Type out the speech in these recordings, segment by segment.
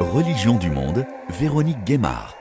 Religion du monde, Véronique Guémard.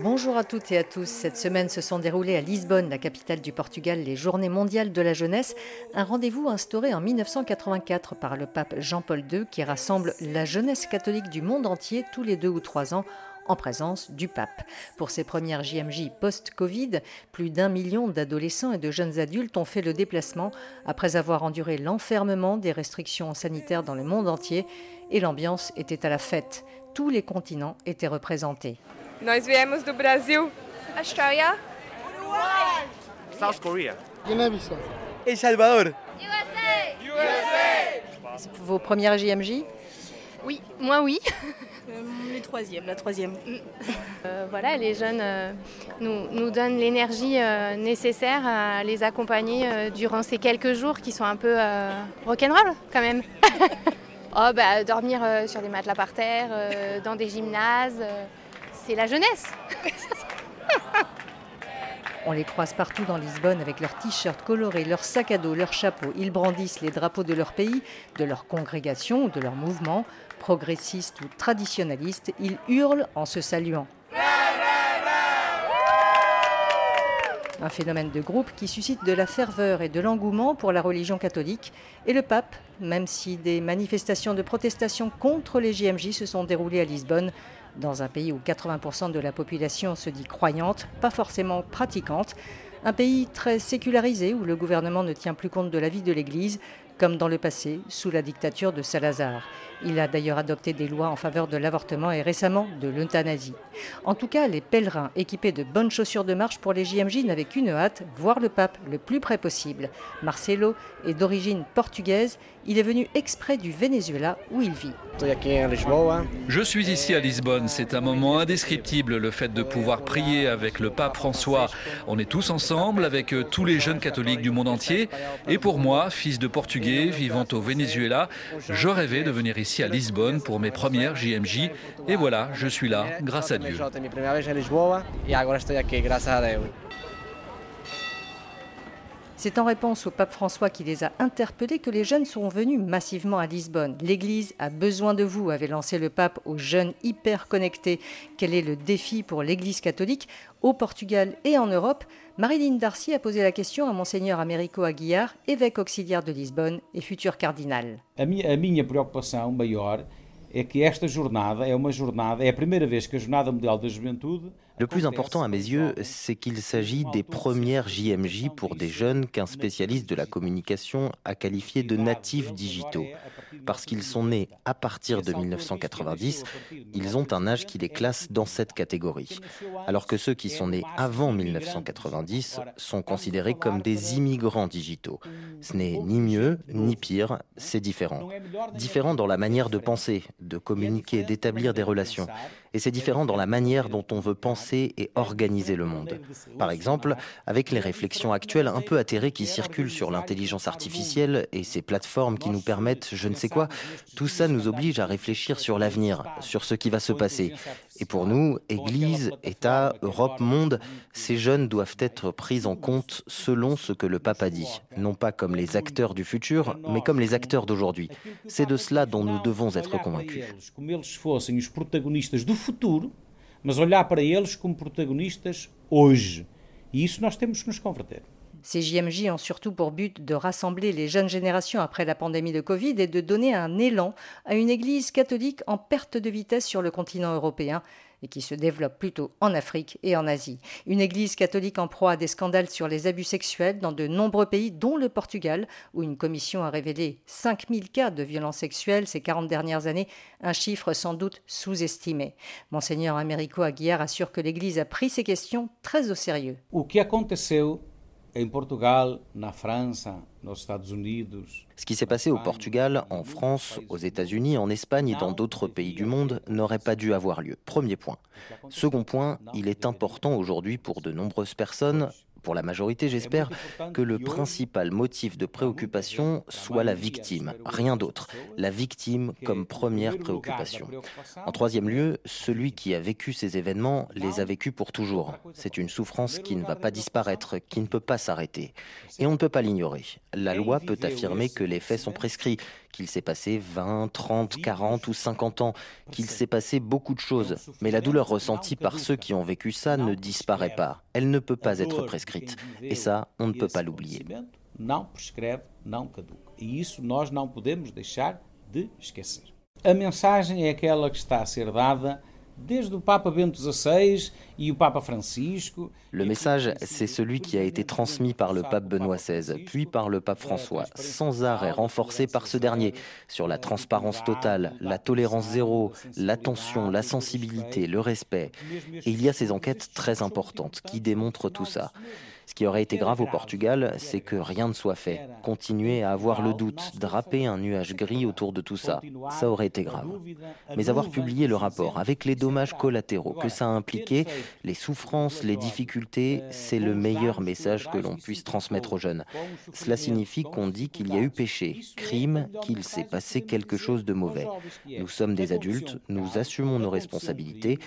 Bonjour à toutes et à tous. Cette semaine se sont déroulées à Lisbonne, la capitale du Portugal, les Journées mondiales de la jeunesse, un rendez-vous instauré en 1984 par le pape Jean-Paul II qui rassemble la jeunesse catholique du monde entier tous les deux ou trois ans en présence du pape. Pour ces premières JMJ post-Covid, plus d'un million d'adolescents et de jeunes adultes ont fait le déplacement après avoir enduré l'enfermement des restrictions sanitaires dans le monde entier et l'ambiance était à la fête. Tous les continents étaient représentés. Nós viemos do Brasil, Australia, Uruguay, South Korea, Guinée-Bissau, El Salvador, USA, USA. Vos premières JMJ Oui, moi oui. Euh, les troisièmes, la troisième. Euh, voilà, les jeunes euh, nous, nous, donnent l'énergie euh, nécessaire à les accompagner euh, durant ces quelques jours qui sont un peu euh, rock'n'roll quand même. oh, bah, dormir sur des matelas par terre, dans des gymnases c'est la jeunesse. On les croise partout dans Lisbonne avec leurs t-shirts colorés, leurs sacs à dos, leurs chapeaux. Ils brandissent les drapeaux de leur pays, de leur congrégation ou de leur mouvement. Progressistes ou traditionnalistes, ils hurlent en se saluant. Un phénomène de groupe qui suscite de la ferveur et de l'engouement pour la religion catholique. Et le pape, même si des manifestations de protestation contre les JMJ se sont déroulées à Lisbonne, dans un pays où 80% de la population se dit croyante, pas forcément pratiquante, un pays très sécularisé où le gouvernement ne tient plus compte de la vie de l'Église, comme dans le passé, sous la dictature de Salazar. Il a d'ailleurs adopté des lois en faveur de l'avortement et récemment de l'euthanasie. En tout cas, les pèlerins équipés de bonnes chaussures de marche pour les JMJ n'avaient qu'une hâte, voir le pape le plus près possible. Marcelo est d'origine portugaise, il est venu exprès du Venezuela où il vit. Je suis ici à Lisbonne, c'est un moment indescriptible le fait de pouvoir prier avec le pape François. On est tous ensemble avec tous les jeunes catholiques du monde entier et pour moi, fils de portugais vivant au Venezuela, je rêvais de venir ici à Lisbonne pour mes premières JMJ et voilà, je suis là grâce à Dieu. C'est en réponse au pape François qui les a interpellés que les jeunes sont venus massivement à Lisbonne. L'Église a besoin de vous, avait lancé le pape aux jeunes hyper connectés. Quel est le défi pour l'Église catholique au Portugal et en Europe? Marilyn Darcy a posé la question à Monseigneur Américo Aguiar, évêque auxiliaire de Lisbonne et futur cardinal. A minha, a minha preocupação maior é que esta jornada é uma jornada, é a primeira vez que a Jornada Mundial da Juventude Le plus important à mes yeux, c'est qu'il s'agit des premières JMJ pour des jeunes qu'un spécialiste de la communication a qualifiés de natifs digitaux. Parce qu'ils sont nés à partir de 1990, ils ont un âge qui les classe dans cette catégorie. Alors que ceux qui sont nés avant 1990 sont considérés comme des immigrants digitaux. Ce n'est ni mieux ni pire, c'est différent. Différent dans la manière de penser, de communiquer, d'établir des relations. Et c'est différent dans la manière dont on veut penser et organiser le monde. Par exemple, avec les réflexions actuelles un peu atterrées qui circulent sur l'intelligence artificielle et ces plateformes qui nous permettent je ne sais quoi, tout ça nous oblige à réfléchir sur l'avenir, sur ce qui va se passer. Et pour nous, Église, État, Europe, monde, ces jeunes doivent être pris en compte selon ce que le pape a dit. Non pas comme les acteurs du futur, mais comme les acteurs d'aujourd'hui. C'est de cela dont nous devons être convaincus. mas olhar para eles como protagonistas hoje. E isso nós temos que nos converter. Ces JMJ ont surtout pour but de rassembler les jeunes générations après la pandémie de Covid et de donner un élan à une Église catholique en perte de vitesse sur le continent européen et qui se développe plutôt en Afrique et en Asie. Une Église catholique en proie à des scandales sur les abus sexuels dans de nombreux pays, dont le Portugal, où une commission a révélé 5000 cas de violences sexuelles ces 40 dernières années, un chiffre sans doute sous-estimé. Monseigneur Américo Aguiar assure que l'Église a pris ces questions très au sérieux. Portugal, Ce qui s'est passé au Portugal, en France, aux États-Unis, en Espagne et dans d'autres pays du monde n'aurait pas dû avoir lieu. Premier point. Second point, il est important aujourd'hui pour de nombreuses personnes pour la majorité, j'espère, que le principal motif de préoccupation soit la victime, rien d'autre. La victime comme première préoccupation. En troisième lieu, celui qui a vécu ces événements les a vécus pour toujours. C'est une souffrance qui ne va pas disparaître, qui ne peut pas s'arrêter. Et on ne peut pas l'ignorer. La loi peut affirmer que les faits sont prescrits, qu'il s'est passé 20, 30, 40 ou 50 ans, qu'il s'est passé beaucoup de choses. Mais la douleur ressentie par ceux qui ont vécu ça ne disparaît pas. Elle ne peut pas être prescrite. Et ça, on ne peut pas l'oublier. E de esquecer. A mensagem é aquela que está a ser dada Francisco. Le message, c'est celui qui a été transmis par le pape Benoît XVI, puis par le pape François, sans arrêt renforcé par ce dernier, sur la transparence totale, la tolérance zéro, l'attention, la sensibilité, le respect. Et il y a ces enquêtes très importantes qui démontrent tout ça. Ce qui aurait été grave au Portugal, c'est que rien ne soit fait. Continuer à avoir le doute, draper un nuage gris autour de tout ça, ça aurait été grave. Mais avoir publié le rapport avec les dommages collatéraux que ça a impliqué, les souffrances, les difficultés, c'est le meilleur message que l'on puisse transmettre aux jeunes. Cela signifie qu'on dit qu'il y a eu péché, crime, qu'il s'est passé quelque chose de mauvais. Nous sommes des adultes, nous assumons nos responsabilités,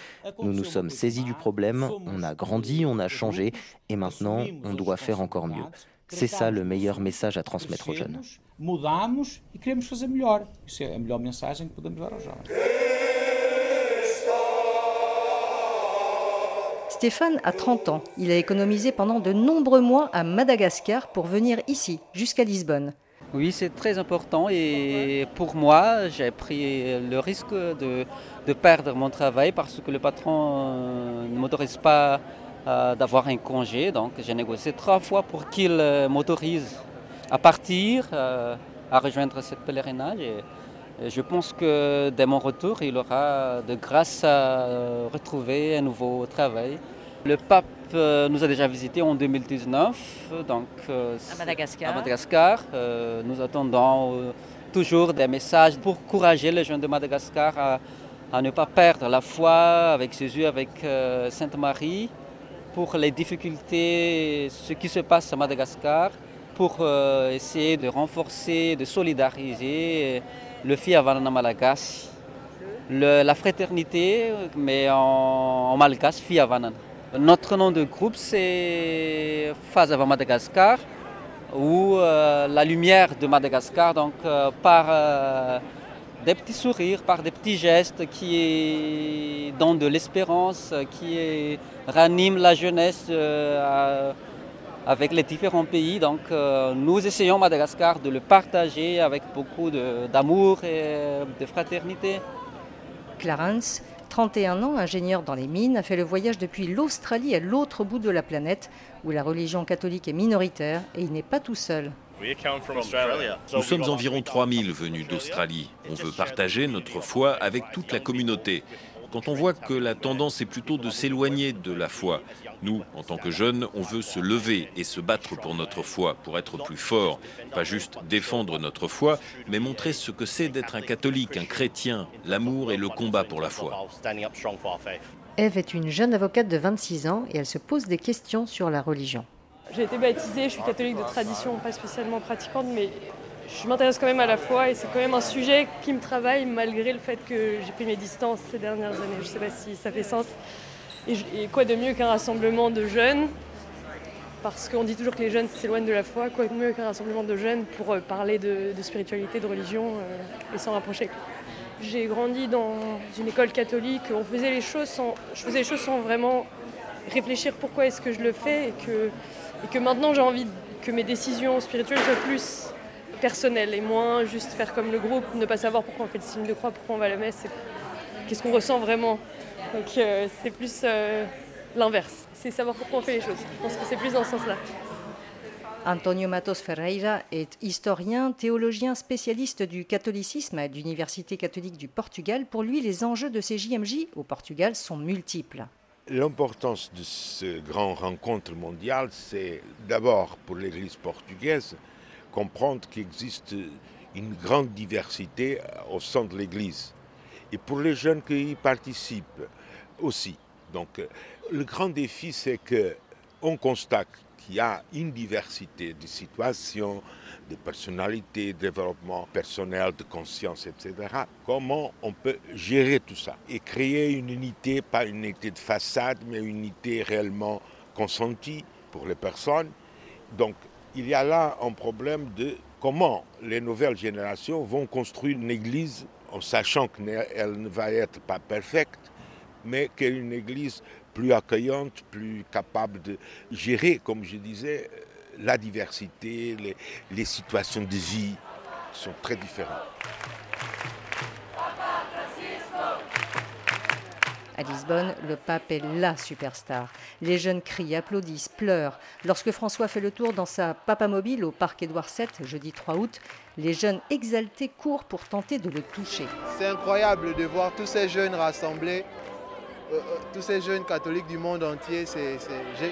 nous nous sommes saisis du problème, on a grandi, on a changé, et maintenant, on doit faire encore mieux. C'est ça le meilleur message à transmettre aux jeunes. Mudamos e queremos fazer melhor. Isso é a melhor mensagem que podemos dar aos jovens. Stéphane a 30 ans. Il a économisé pendant de nombreux mois à Madagascar pour venir ici, jusqu'à Lisbonne. Oui, c'est très important et pour moi, j'ai pris le risque de, de, perdre mon travail parce que le patron ne m'autorise pas euh, d'avoir un congé. Donc j'ai négocié trois fois pour qu'il euh, m'autorise à partir, euh, à rejoindre cette pèlerinage. Et, je pense que dès mon retour, il aura de grâce à retrouver un nouveau travail. Le pape nous a déjà visité en 2019 donc, à Madagascar. À Madagascar. nous attendons toujours des messages pour encourager les jeunes de Madagascar à, à ne pas perdre la foi avec Jésus, avec Sainte Marie pour les difficultés, ce qui se passe à Madagascar, pour euh, essayer de renforcer, de solidariser le Fiavanana Malagasy, la fraternité, mais en, en malgache Fiavanana. Notre nom de groupe, c'est Fazava Madagascar, ou euh, la lumière de Madagascar, donc euh, par des petits sourires, par des petits gestes qui donnent de l'espérance, qui raniment la jeunesse euh, avec les différents pays. Donc euh, nous essayons Madagascar de le partager avec beaucoup d'amour et de fraternité. Clarence, 31 ans, ingénieur dans les mines, a fait le voyage depuis l'Australie à l'autre bout de la planète où la religion catholique est minoritaire et il n'est pas tout seul. Nous sommes environ 3000 venus d'Australie. On veut partager notre foi avec toute la communauté. Quand on voit que la tendance est plutôt de s'éloigner de la foi, nous, en tant que jeunes, on veut se lever et se battre pour notre foi, pour être plus fort. Pas juste défendre notre foi, mais montrer ce que c'est d'être un catholique, un chrétien, l'amour et le combat pour la foi. Eve est une jeune avocate de 26 ans et elle se pose des questions sur la religion. J'ai été baptisée, je suis catholique de tradition, pas spécialement pratiquante, mais je m'intéresse quand même à la foi et c'est quand même un sujet qui me travaille malgré le fait que j'ai pris mes distances ces dernières années. Je ne sais pas si ça fait sens. Et, quoi de mieux qu'un rassemblement de jeunes? Parce qu'on dit toujours que les jeunes s'éloignent de la foi. Quoi de mieux qu'un rassemblement de jeunes pour euh, parler de, spiritualité, de religion euh, et s'en rapprocher? J'ai grandi dans une école catholique. On faisait les choses sans, je faisais les choses sans vraiment réfléchir pourquoi est-ce que je le fais et que et que maintenant j'ai envie que mes décisions spirituelles soient plus personnelles et moins juste faire comme le groupe, ne pas savoir pourquoi on fait le signe de croix, pourquoi on va à la messe, qu'est-ce qu'on ressent vraiment. Donc euh, c'est plus euh, l'inverse, c'est savoir pourquoi on fait les choses. Je pense que c'est plus dans ce sens-là. Antonio Matos Ferreira est historien, théologien spécialiste du catholicisme à l'Université catholique du Portugal. Pour lui, les enjeux de ces JMJ au Portugal sont multiples. L'importance de ce grand rencontre mondiale, c'est d'abord pour l'Église portugaise comprendre qu'il existe une grande diversité au sein de l'Église et pour les jeunes qui y participent aussi. Donc le grand défi, c'est que on constate qui a une diversité de situations, de personnalités, de développement personnel, de conscience, etc. Comment on peut gérer tout ça et créer une unité, pas une unité de façade, mais une unité réellement consentie pour les personnes? Donc il y a là un problème de comment les nouvelles générations vont construire une église en sachant qu'elle ne va être pas parfaite, mais qu'elle est une église plus accueillante, plus capable de gérer, comme je disais, la diversité, les, les situations de vie sont très différentes. À Lisbonne, le pape est la superstar. Les jeunes crient, applaudissent, pleurent. Lorsque François fait le tour dans sa papa mobile au parc Édouard VII, jeudi 3 août, les jeunes exaltés courent pour tenter de le toucher. C'est incroyable de voir tous ces jeunes rassemblés, euh, euh, tous ces jeunes catholiques du monde entier.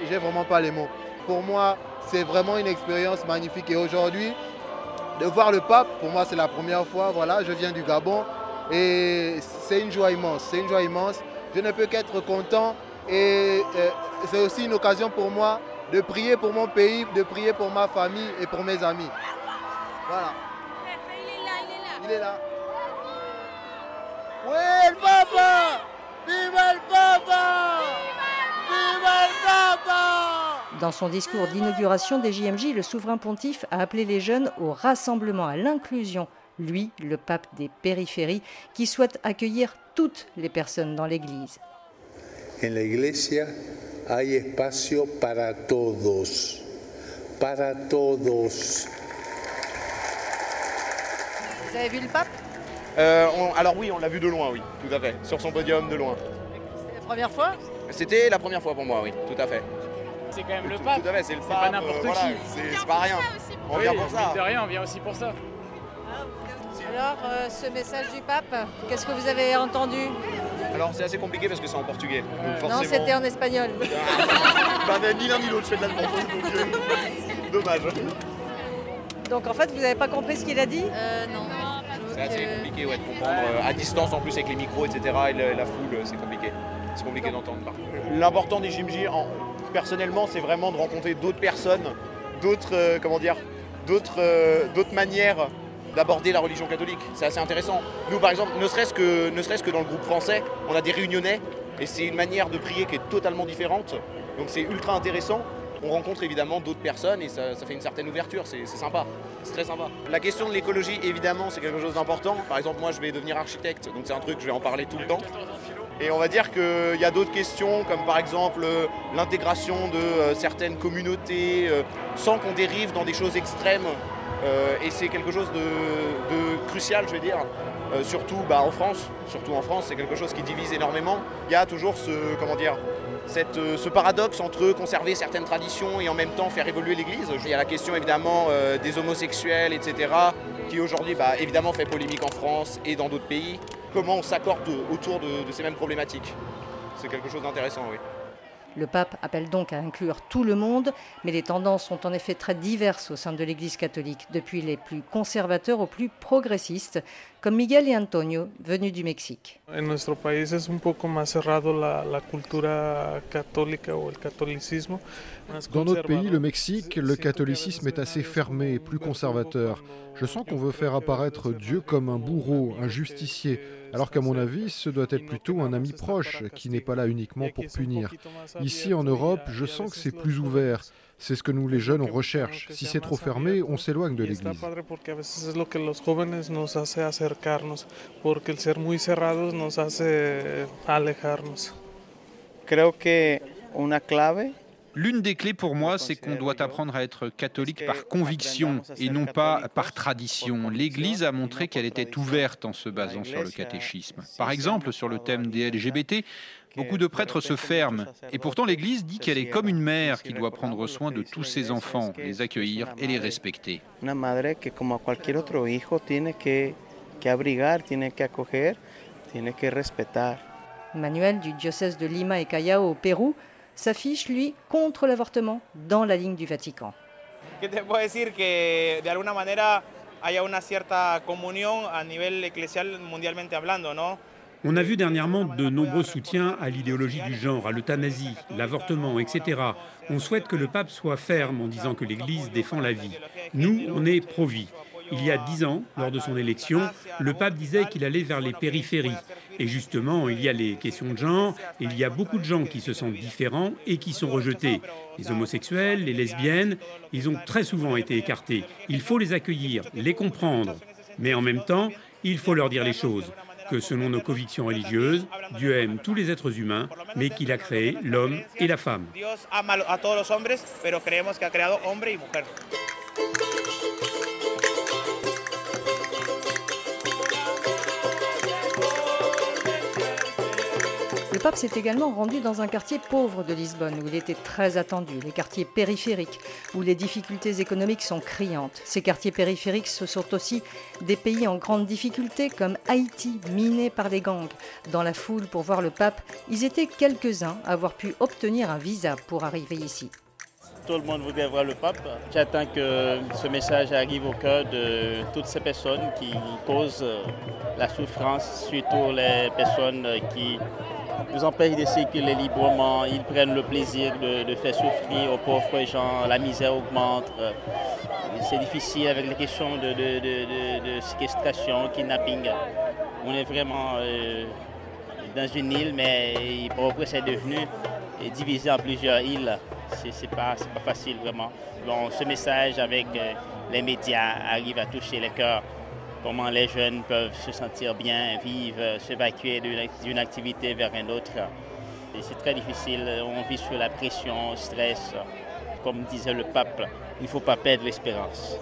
J'ai vraiment pas les mots. Pour moi, c'est vraiment une expérience magnifique. Et aujourd'hui, de voir le pape, pour moi, c'est la première fois. Voilà, je viens du Gabon et c'est une joie immense. C'est une joie immense je ne peux qu'être content et euh, c'est aussi une occasion pour moi de prier pour mon pays, de prier pour ma famille et pour mes amis. Voilà. Il est là. Oui, le papa? Viva le papa Viva le papa Dans son discours d'inauguration des JMJ, le souverain pontife a appelé les jeunes au rassemblement, à l'inclusion. Lui, le pape des périphéries, qui souhaite accueillir toutes les personnes dans l'Église. En la Iglesia hay espacio para todos, para todos. Vous avez vu le pape? Euh, Alors oui, on l'a vu de loin, oui, tout à fait, sur son podium de loin. C'était la première fois? C'était la première fois pour moi, oui, tout à fait. C'est quand même le pape. Tout à fait, c'est le pape. pas n'importe euh, qui. c'est pas rien. On vient pour ça. De rien, on vient aussi pour ça. Alors, euh, ce message du pape, qu'est-ce que vous avez entendu? Alors, c'est assez compliqué parce que c'est en portugais. Non, c'était en espagnol. bah, ni l'un ni l'autre, je fais de l'allemand. Donc, euh, dommage. Donc, en fait, vous n'avez pas compris ce qu'il a dit? Euh, Non. C'est assez compliqué ouais, de comprendre. Euh, à distance, en plus, avec les micros, etc., et la, foule, c'est compliqué. C'est compliqué d'entendre. L'important des JMJ, personnellement, c'est vraiment de rencontrer d'autres personnes, d'autres, comment dire, d'autres, d'autres manières d'aborder la religion catholique. C'est assez intéressant. Nous, par exemple, ne serait-ce que, ne serait-ce que dans le groupe français, on a des réunionnais et c'est une manière de prier qui est totalement différente. Donc c'est ultra intéressant. On rencontre évidemment d'autres personnes et ça, fait une certaine ouverture, c'est sympa, c'est très sympa. La question de l'écologie, évidemment, c'est quelque chose d'important. Par exemple, moi je vais devenir architecte, donc c'est un truc, je vais en parler tout le temps. Et on va dire qu'il y a d'autres questions, comme par exemple euh, l'intégration de euh, certaines communautés, euh, sans qu'on dérive dans des choses extrêmes et c'est quelque chose de, crucial, je vais dire, surtout bah, en France. Surtout en France, c'est quelque chose qui divise énormément. Il y a toujours ce, comment dire, euh, ce paradoxe entre conserver certaines traditions et en même temps faire évoluer l'Église. Il y a la question évidemment des homosexuels, etc., qui aujourd'hui bah, évidemment fait polémique en France et dans d'autres pays. Comment on s'accorde autour de ces mêmes problématiques? C'est quelque chose d'intéressant, oui. Le pape appelle donc à inclure tout le monde, mais les tendances sont en effet très diverses au sein de l'Église catholique, depuis les plus conservateurs aux plus progressistes, comme Miguel et Antonio, venus du Mexique. En nuestro país es un poco más cerrado la, la cultura católica o el catolicismo. Dans notre pays, le Mexique, le catholicisme est assez fermé et plus conservateur. Je sens qu'on veut faire apparaître Dieu comme un bourreau, un justicier, alors qu'à mon avis, ce doit être plutôt un ami proche qui n'est pas là uniquement pour punir. Ici en Europe, je sens que c'est plus ouvert. C'est ce que nous les jeunes on recherche. Si c'est trop fermé, on s'éloigne de l'Église. L'une des clés pour moi, c'est qu'on doit apprendre à être catholique par conviction et non pas par tradition. L'Église a montré qu'elle était ouverte en se basant sur le catéchisme. Par exemple, sur le thème des LGBT, Beaucoup de prêtres se ferment, et pourtant l'Église dit qu'elle est comme une mère qui doit prendre soin de tous ses enfants, les accueillir et les respecter. Manuel du diocèse de Lima et Callao au Pérou s'affiche, lui, contre l'avortement dans la ligne du Vatican. Que te puedo decir que de alguna manera haya una cierta comunión a nivel eclesial mundialmente hablando, ¿no? On a vu dernièrement de nombreux soutiens à l'idéologie du genre, à l'euthanasie, l'avortement, etc. On souhaite que le pape soit ferme en disant que l'Église défend la vie. Nous, on est pro-vie. Il y a dix ans, lors de son élection, le pape disait qu'il allait vers les périphéries. Et justement, il y a les questions de genre, il y a beaucoup de gens qui se sentent différents et qui sont rejetés. Les homosexuels, les lesbiennes, ils ont très souvent été écartés. Il faut les accueillir, les comprendre. Mais en même temps, il faut leur dire les choses que selon nos convictions religieuses, Dieu aime tous les êtres humains, mais qu'il a créé l'homme et la femme. Le pape s'est également rendu dans un quartier pauvre de Lisbonne où il était très attendu, les quartiers périphériques où les difficultés économiques sont criantes. Ces quartiers périphériques, ce sont aussi des pays en grande difficulté comme Haïti, miné par les gangs. Dans la foule pour voir le pape, ils étaient quelques-uns à avoir pu obtenir un visa pour arriver ici. Tout le monde voudrait voir le pape. J'attends que ce message arrive au cœur de toutes ces personnes qui causent la souffrance, surtout les personnes qui nous empêchent de circuler librement. Ils prennent le plaisir de, faire souffrir aux pauvres gens. La misère augmente. C'est difficile avec les questions de, de, séquestration, kidnapping. On est vraiment euh, dans une île, mais Port-au-Prince c'est devenu divisé en plusieurs îles. C'est pas, pas facile vraiment. Ce message avec euh, les médias arrive à toucher les cœurs comment les jeunes peuvent se sentir bien, vivre, s'évacuer d'une activité vers une autre. C'est très difficile, on vit sous la pression, stress. Comme disait le pape, il ne faut pas perdre l'espérance.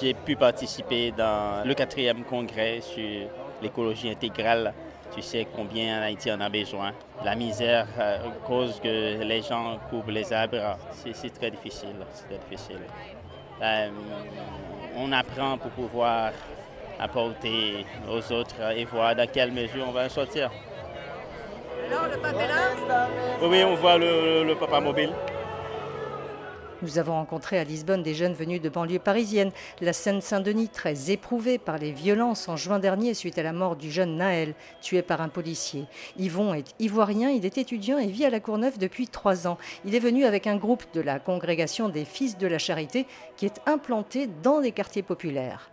J'ai pu participer dans le quatrième congrès sur l'écologie intégrale. Tu sais combien en Haïti en a besoin. La misère euh, cause que les gens coupent les arbres. C'est très difficile. Difficile. Euh, on apprend pour pouvoir apporter aux autres et voir dans quelle mesure on va sortir. le pape est là? Oui, on voit le, le papa mobile. Nous avons rencontré à Lisbonne des jeunes venus de banlieue parisienne. La Seine-Saint-Denis, très éprouvée par les violences en juin dernier suite à la mort du jeune Naël, tué par un policier. Yvon est ivoirien, il est étudiant et vit à la Courneuve depuis trois ans. Il est venu avec un groupe de la congrégation des Fils de la Charité qui est implanté dans les quartiers populaires.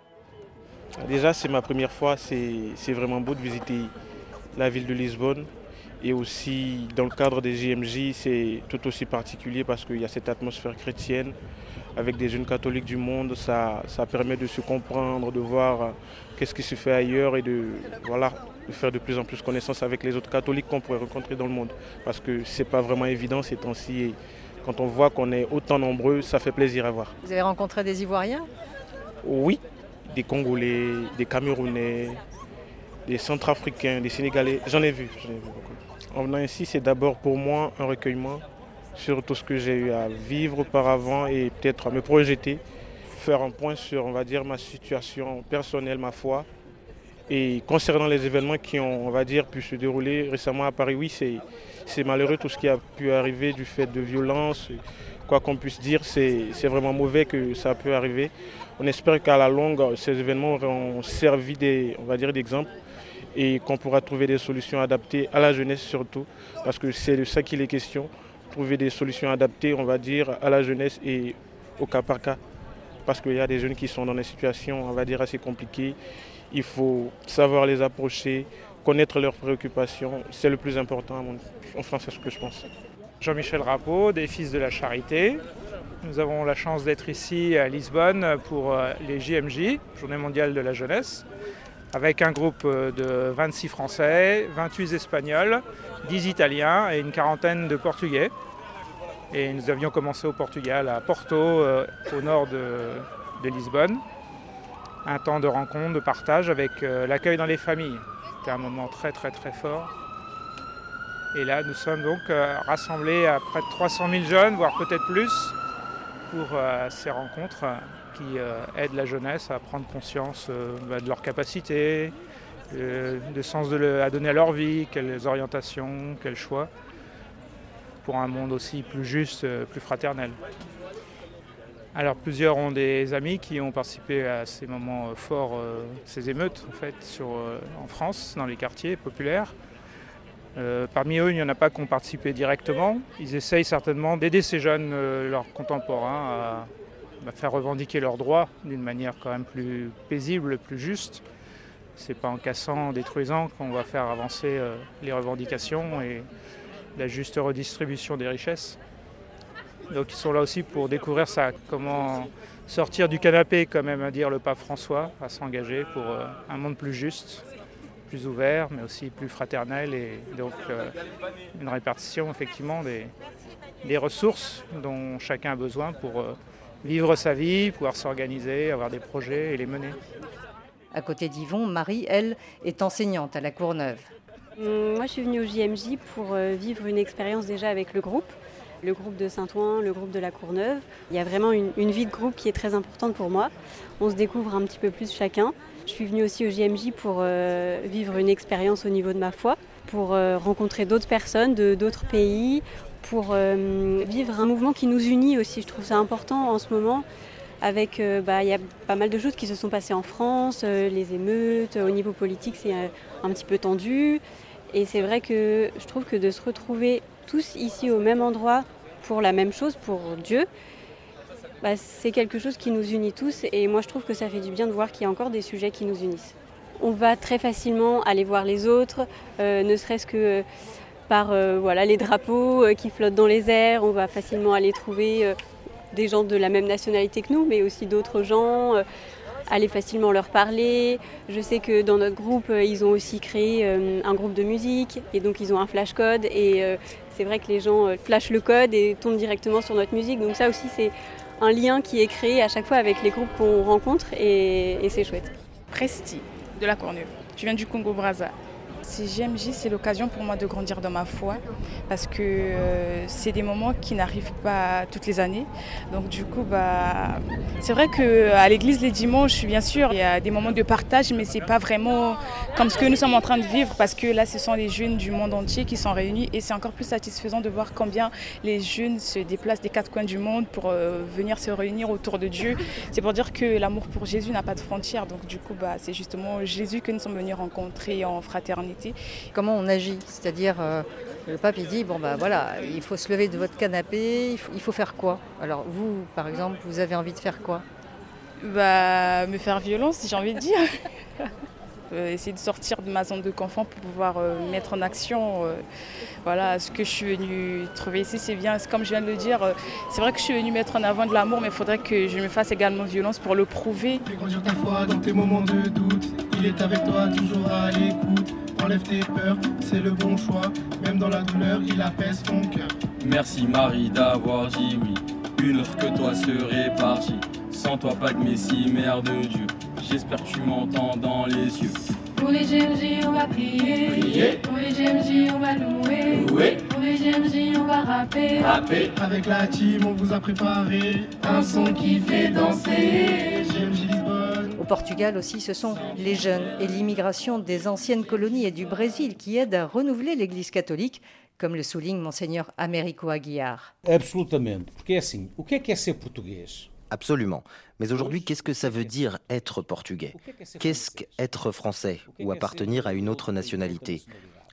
Déjà, c'est ma première fois. C'est vraiment beau de visiter la ville de Lisbonne. Et aussi, dans le cadre des JMJ, c'est tout aussi particulier parce qu'il y a cette atmosphère chrétienne avec des jeunes catholiques du monde. Ça, ça permet de se comprendre, de voir euh, qu'est-ce qui se fait ailleurs et de, voilà, de faire de plus en plus connaissance avec les autres catholiques qu'on pourrait rencontrer dans le monde. Parce que ce n'est pas vraiment évident ces temps-ci. Et quand on voit qu'on est autant nombreux, ça fait plaisir à voir. Vous avez rencontré des Ivoiriens? Oui, des Congolais, des Camerounais, des Centrafricains, des Sénégalais. J'en ai, vu, En venant ici, c'est d'abord pour moi un recueillement sur tout ce que j'ai eu à vivre auparavant et peut-être à me projeter, faire un point sur, on va dire, ma situation personnelle, ma foi. Et concernant les événements qui ont, on va dire, pu se dérouler récemment à Paris, oui, c'est malheureux tout ce qui a pu arriver du fait de violence. Quoi qu'on puisse dire, c'est vraiment mauvais que ça pu arriver. On espère qu'à la longue, ces événements auront servi d'exemple et qu'on pourra trouver des solutions adaptées à la jeunesse surtout, parce que c'est de ça qu'il est question, trouver des solutions adaptées, on va dire, à la jeunesse et au cas par cas, parce qu'il y a des jeunes qui sont dans des situations, on va dire, assez compliquées. Il faut savoir les approcher, connaître leurs préoccupations, c'est le plus important, enfin c'est ce que je pense. Jean-Michel Rapeau, des Fils de la Charité, nous avons la chance d'être ici à Lisbonne pour euh, les JMJ, Journée mondiale de la jeunesse, avec un groupe euh, de 26 Français, 28 Espagnols, 10 Italiens et une quarantaine de Portugais. Et nous avions commencé au Portugal, à Porto, euh, au nord de, Lisbonne. Un temps de rencontre, de partage avec l'accueil dans les familles. C'était un moment très très très fort. Et là, nous sommes donc rassemblés à près de 300 000 jeunes, voire peut-être plus, pour euh, ces rencontres qui euh, aident la jeunesse à prendre conscience euh, bah, de leurs capacités, de sens à donner à leur vie, quelles orientations, quels choix, pour un monde aussi plus juste, plus fraternel. Alors plusieurs ont des amis qui ont participé à ces moments forts, ces émeutes en fait, en France, dans les quartiers populaires. Parmi eux, il n'y en a pas qui ont participé directement. Ils essayent certainement d'aider ces jeunes, leurs contemporains, à, faire revendiquer leurs droits d'une manière quand même plus paisible, plus juste. C'est pas en cassant, en détruisant qu'on va faire avancer les revendications et la juste redistribution des richesses. Donc ils sont là aussi pour découvrir ça, comment sortir du canapé, quand même à dire le pape François, à s'engager pour euh, un monde plus juste, plus ouvert, mais aussi plus fraternel et donc euh, une répartition effectivement des, des, ressources dont chacun a besoin pour euh, vivre sa vie, pouvoir s'organiser, avoir des projets et les mener. À côté d'Yvon, Marie, elle, est enseignante à la Courneuve. Moi, je suis venue au JMJ pour vivre une expérience déjà avec le groupe le groupe de Saint-Ouen, le groupe de la Courneuve. Il y a vraiment une, vie de groupe qui est très importante pour moi. On se découvre un petit peu plus chacun. Je suis venue aussi au JMJ pour euh, vivre une expérience au niveau de ma foi, pour euh, rencontrer d'autres personnes de d'autres pays, pour euh, vivre un mouvement qui nous unit aussi. Je trouve ça important en ce moment. Avec, bah, il y a pas mal de choses qui se sont passées en France, les émeutes, au niveau politique c'est un petit peu tendu. Et c'est vrai que je trouve que de se retrouver tous ici au même endroit pour la même chose, pour Dieu, bah, c'est quelque chose qui nous unit tous et moi je trouve que ça fait du bien de voir qu'il y a encore des sujets qui nous unissent. On va très facilement aller voir les autres, euh, ne serait-ce que euh, par euh, voilà, les drapeaux qui flottent dans les airs, on va facilement aller trouver des gens de la même nationalité que nous, mais aussi d'autres gens aller facilement leur parler. Je sais que dans notre groupe, ils ont aussi créé un groupe de musique et donc ils ont un flash code et c'est vrai que les gens flashent le code et tombent directement sur notre musique. Donc ça aussi, c'est un lien qui est créé à chaque fois avec les groupes qu'on rencontre et, c'est chouette. Presti, de la Cornue. Je viens du Congo-Braza. GMJ, c'est l'occasion pour moi de grandir dans ma foi parce que euh, c'est des moments qui n'arrivent pas toutes les années. Donc du coup, bah, c'est vrai qu'à l'église les dimanches, bien sûr, il y a des moments de partage, mais c'est pas vraiment comme ce que nous sommes en train de vivre parce que là, ce sont les jeunes du monde entier qui sont réunis et c'est encore plus satisfaisant de voir combien les jeunes se déplacent des quatre coins du monde pour euh, venir se réunir autour de Dieu. C'est pour dire que l'amour pour Jésus n'a pas de frontières. Donc du coup, bah, c'est justement Jésus que nous sommes venus rencontrer en fraternité Comment on agit. C'est-à-dire, euh, le pape il dit bon bah voilà, il faut se lever de votre canapé, il faut, faire quoi? Alors vous, par exemple, vous avez envie de faire quoi? Bah me faire violence, j'ai envie de dire. Euh, essayer de sortir de ma zone de confort pour pouvoir euh, mettre en action voilà, ce que je suis venue trouver ici. C'est bien, comme je viens de le dire, c'est vrai que je suis venue mettre en avant de l'amour, mais il faudrait que je me fasse également violence pour le prouver. ta foi dans tes moments de doute, il est avec toi toujours à l'écoute enlève tes peurs, c'est le bon choix. Même dans la douleur, il apaise ton cœur. Merci Marie d'avoir dit oui. Une heure que toi serait partie. Sans toi, pas de Messie, mère de Dieu. J'espère que tu m'entends dans les yeux. Pour les GMJ, on va prier. prier. Pour les GMJ, on va louer. louer. Pour les GMJ, on va rapper. rapper. Avec la team, on vous a préparé un son qui fait danser. GMJ Portugal aussi, ce sont les jeunes et l'immigration des anciennes colonies et du Brésil qui aident à renouveler l'Église catholique, comme le souligne monseigneur Américo Aguiar. Absolument. Porque é assim, o que é que é ser português? Absolument. Mais aujourd'hui, qu'est-ce que ça veut dire être portugais Qu'est-ce qu'être français ou appartenir à une autre nationalité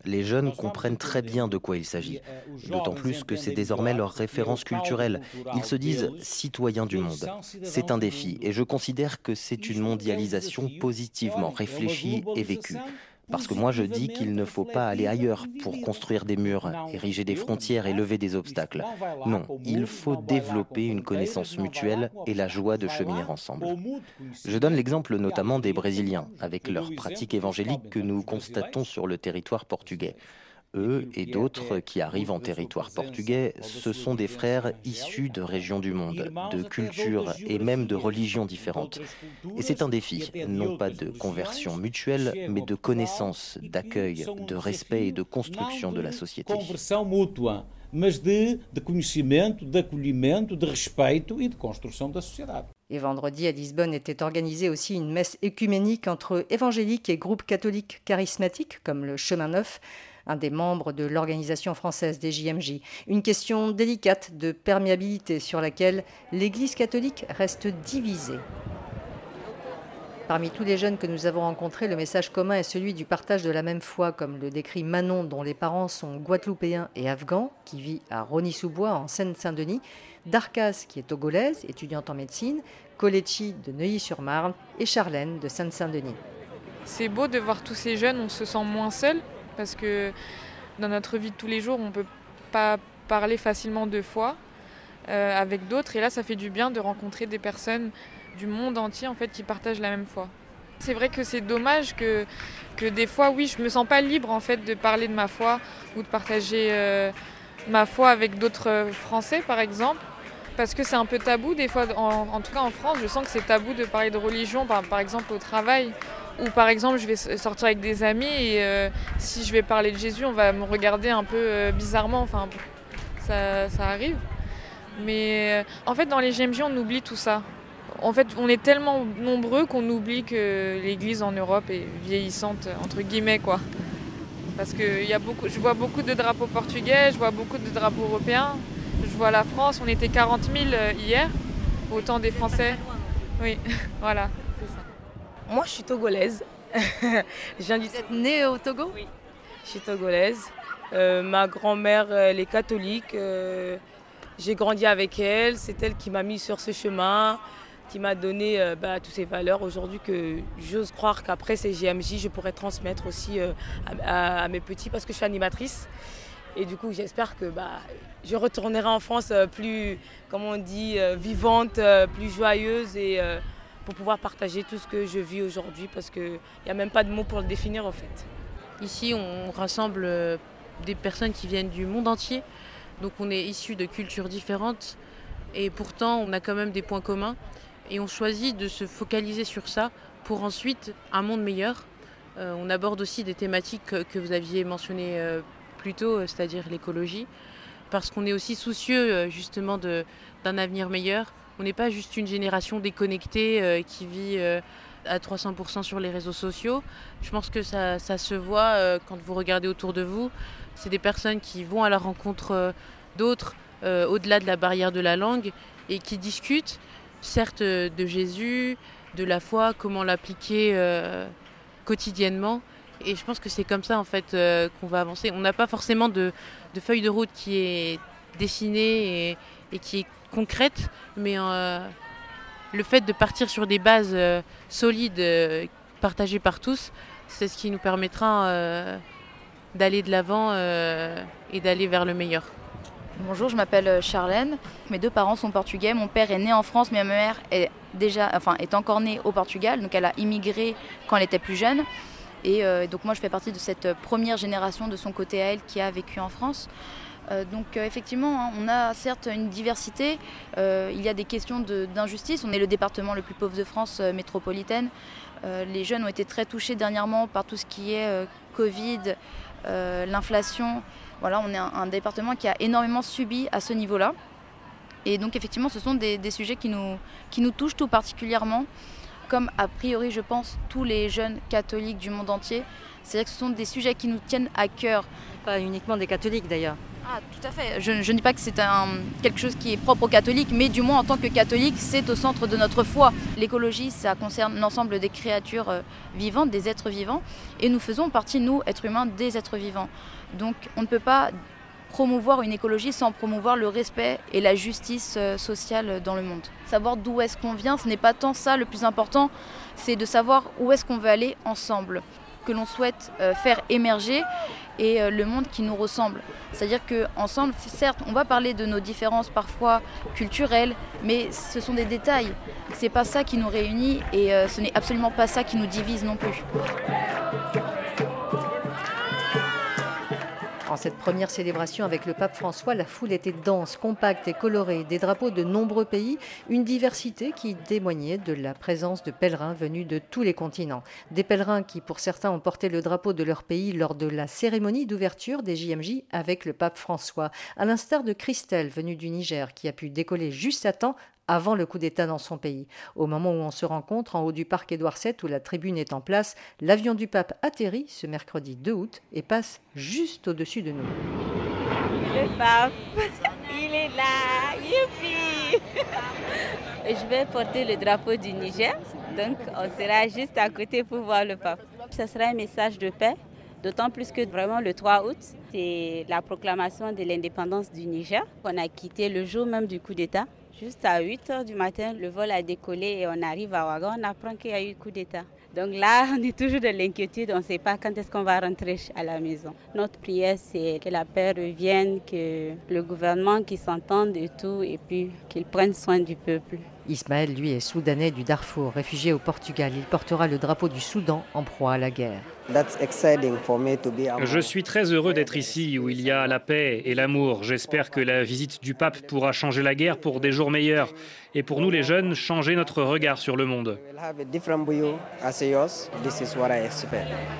les jeunes comprennent très bien de quoi il s'agit, d'autant plus que c'est désormais leur référence culturelle. Ils se disent citoyens du monde. C'est un défi. et je considère que c'est une mondialisation positivement réfléchie et vécue. Parce que moi je dis qu'il ne faut pas aller ailleurs pour construire des murs, ériger des frontières et lever des obstacles. Non, il faut développer une connaissance mutuelle et la joie de cheminer ensemble. Je donne l'exemple notamment des Brésiliens, avec leur pratique évangélique que nous constatons sur le territoire portugais eux et d'autres qui arrivent en territoire portugais, ce sont des frères issus de régions du monde, de cultures et même de religions différentes. Et c'est un défi, non pas de conversion mutuelle, mais de connaissance, d'accueil, de respect et de construction de la société. Et vendredi à Lisbonne était organisée aussi une messe écuménique entre évangéliques et groupes catholiques charismatiques comme le Chemin Neuf un des membres de l'organisation française des JMJ. Une question délicate de perméabilité sur laquelle l'Église catholique reste divisée. Parmi tous les jeunes que nous avons rencontrés, le message commun est celui du partage de la même foi, comme le décrit Manon, dont les parents sont guadeloupéens et afghans, qui vit à Rony-sous-Bois, en Seine-Saint-Denis, Darkas, qui est togolaise, étudiante en médecine, Coletti de Neuilly-sur-Marne et Charlène de Seine-Saint-Denis. C'est beau de voir tous ces jeunes, on se sent moins seul, parce que dans notre vie de tous les jours, on ne peut pas parler facilement de foi euh, avec d'autres, et là, ça fait du bien de rencontrer des personnes du monde entier en fait qui partagent la même foi. C'est vrai que c'est dommage que, que des fois, oui, je me sens pas libre en fait de parler de ma foi ou de partager euh, ma foi avec d'autres Français par exemple. Parce que c'est un peu tabou des fois, en, tout cas en France, je sens que c'est tabou de parler de religion, par, exemple au travail. Ou par exemple, je vais sortir avec des amis et euh, si je vais parler de Jésus, on va me regarder un peu euh, bizarrement. Enfin, ça, ça arrive. Mais en fait, dans les GMJ, on oublie tout ça en fait, on est tellement nombreux qu'on oublie que l'Église en Europe est vieillissante, entre guillemets, quoi. Parce que y a beaucoup, je vois beaucoup de drapeaux portugais, je vois beaucoup de drapeaux européens. Je vois la France, on était 40 000 euh, hier, autant des Français. Oui, voilà, Moi, je suis togolaise. je viens du... Vous êtes née au Togo? Oui, je suis togolaise. Euh, ma grand-mère, elle est catholique. Euh, j'ai grandi avec elle. C'est elle qui m'a mis sur ce chemin qui m'a donné euh, bah, toutes ces valeurs aujourd'hui que j'ose croire qu'après ces GMJ, je pourrais transmettre aussi à, mes petits parce que je suis animatrice. Et du coup, j'espère que bah, je retournerai en France plus, comme on dit, vivante, plus joyeuse et pour pouvoir partager tout ce que je vis aujourd'hui parce qu'il n'y a même pas de mots pour le définir en fait. Ici, on rassemble des personnes qui viennent du monde entier. Donc on est issus de cultures différentes et pourtant on a quand même des points communs. Et on choisit de se focaliser sur ça pour ensuite un monde meilleur. Euh, on aborde aussi des thématiques que, vous aviez mentionnées euh, plus tôt, euh, c'est-à-dire l'écologie, parce qu'on est aussi soucieux justement d'un avenir meilleur. On n'est pas juste une génération déconnectée qui vit à 300% sur les réseaux sociaux. Je pense que ça, se voit quand vous regardez autour de vous. C'est des personnes qui vont à la rencontre d'autres au-delà de la barrière de la langue et qui discutent certes euh, de Jésus, de la foi, comment l'appliquer euh, quotidiennement. Et je pense que c'est comme ça en fait euh, qu'on va avancer. On n'a pas forcément de, feuille de route qui est dessinée et, qui est concrète, mais le fait de partir sur des bases solides partagées par tous, c'est ce qui nous permettra d'aller de l'avant et d'aller vers le meilleur. Bonjour, je m'appelle euh, Charlène. Mes deux parents sont portugais. Mon père est né en France, mais ma mère est déjà, enfin, est encore née au Portugal. Donc, elle a immigré quand elle était plus jeune. Et euh, donc, moi, je fais partie de cette première génération de son côté à elle qui a vécu en France. Euh, donc effectivement, hein, on a certes une diversité, il y a des questions d'injustice, on est le département le plus pauvre de France métropolitaine, les jeunes ont été très touchés dernièrement par tout ce qui est Covid, l'inflation, voilà, on est un, département qui a énormément subi à ce niveau-là. Et donc effectivement, ce sont des, sujets qui nous, qui nous touchent tout particulièrement, comme a priori, je pense, tous les jeunes catholiques du monde entier. C'est-à-dire que ce sont des sujets qui nous tiennent à cœur. Pas uniquement des catholiques d'ailleurs. Ah, tout à fait. Je, ne dis pas que c'est quelque chose qui est propre aux catholiques, mais du moins en tant que catholique, c'est au centre de notre foi. L'écologie, ça concerne l'ensemble des créatures euh, vivantes, des êtres vivants, et nous faisons partie, nous, êtres humains, des êtres vivants. Donc on ne peut pas promouvoir une écologie sans promouvoir le respect et la justice euh, sociale dans le monde. Savoir d'où est-ce qu'on vient, ce n'est pas tant ça le plus important, c'est de savoir où est-ce qu'on veut aller ensemble que l'on souhaite euh, faire émerger et euh, le monde qui nous ressemble. C'est-à-dire qu'ensemble, certes, on va parler de nos différences parfois culturelles, mais ce sont des détails. C'est pas ça qui nous réunit et euh, ce n'est absolument pas ça qui nous divise non plus. En cette première célébration avec le pape François, la foule était dense, compacte et colorée, des drapeaux de nombreux pays, une diversité qui témoignait de la présence de pèlerins venus de tous les continents. Des pèlerins qui, pour certains, ont porté le drapeau de leur pays lors de la cérémonie d'ouverture des JMJ avec le pape François, à l'instar de Christelle, venue du Niger, qui a pu décoller juste à temps avant le coup d'État dans son pays. Au moment où on se rencontre en haut du parc Édouard VII où la tribune est en place, l'avion du pape atterrit ce mercredi 2 août et passe juste au-dessus de nous. Le pape, il est là, youpi Je vais porter le drapeau du Niger, donc on sera juste à côté pour voir le pape. Ce sera un message de paix, d'autant plus que vraiment le 3 août, c'est la proclamation de l'indépendance du Niger. On a quitté le jour même du coup d'État. Juste à 8 h du matin, le vol a décollé et on arrive à Ouaga, on apprend qu'il y a eu coup d'État. Donc là, on est toujours de l'inquiétude, on ne sait pas quand est-ce qu'on va rentrer à la maison. Notre prière, c'est que la paix revienne, que le gouvernement qui s'entende et tout, et puis qu'il prenne soin du peuple. Ismaël, lui, est soudanais du Darfour, réfugié au Portugal. Il portera le drapeau du Soudan en proie à la guerre. Je suis très heureux d'être ici où il y a la paix et l'amour. J'espère que la visite du pape pourra changer la guerre pour des jours meilleurs et pour nous les jeunes changer notre regard sur le monde.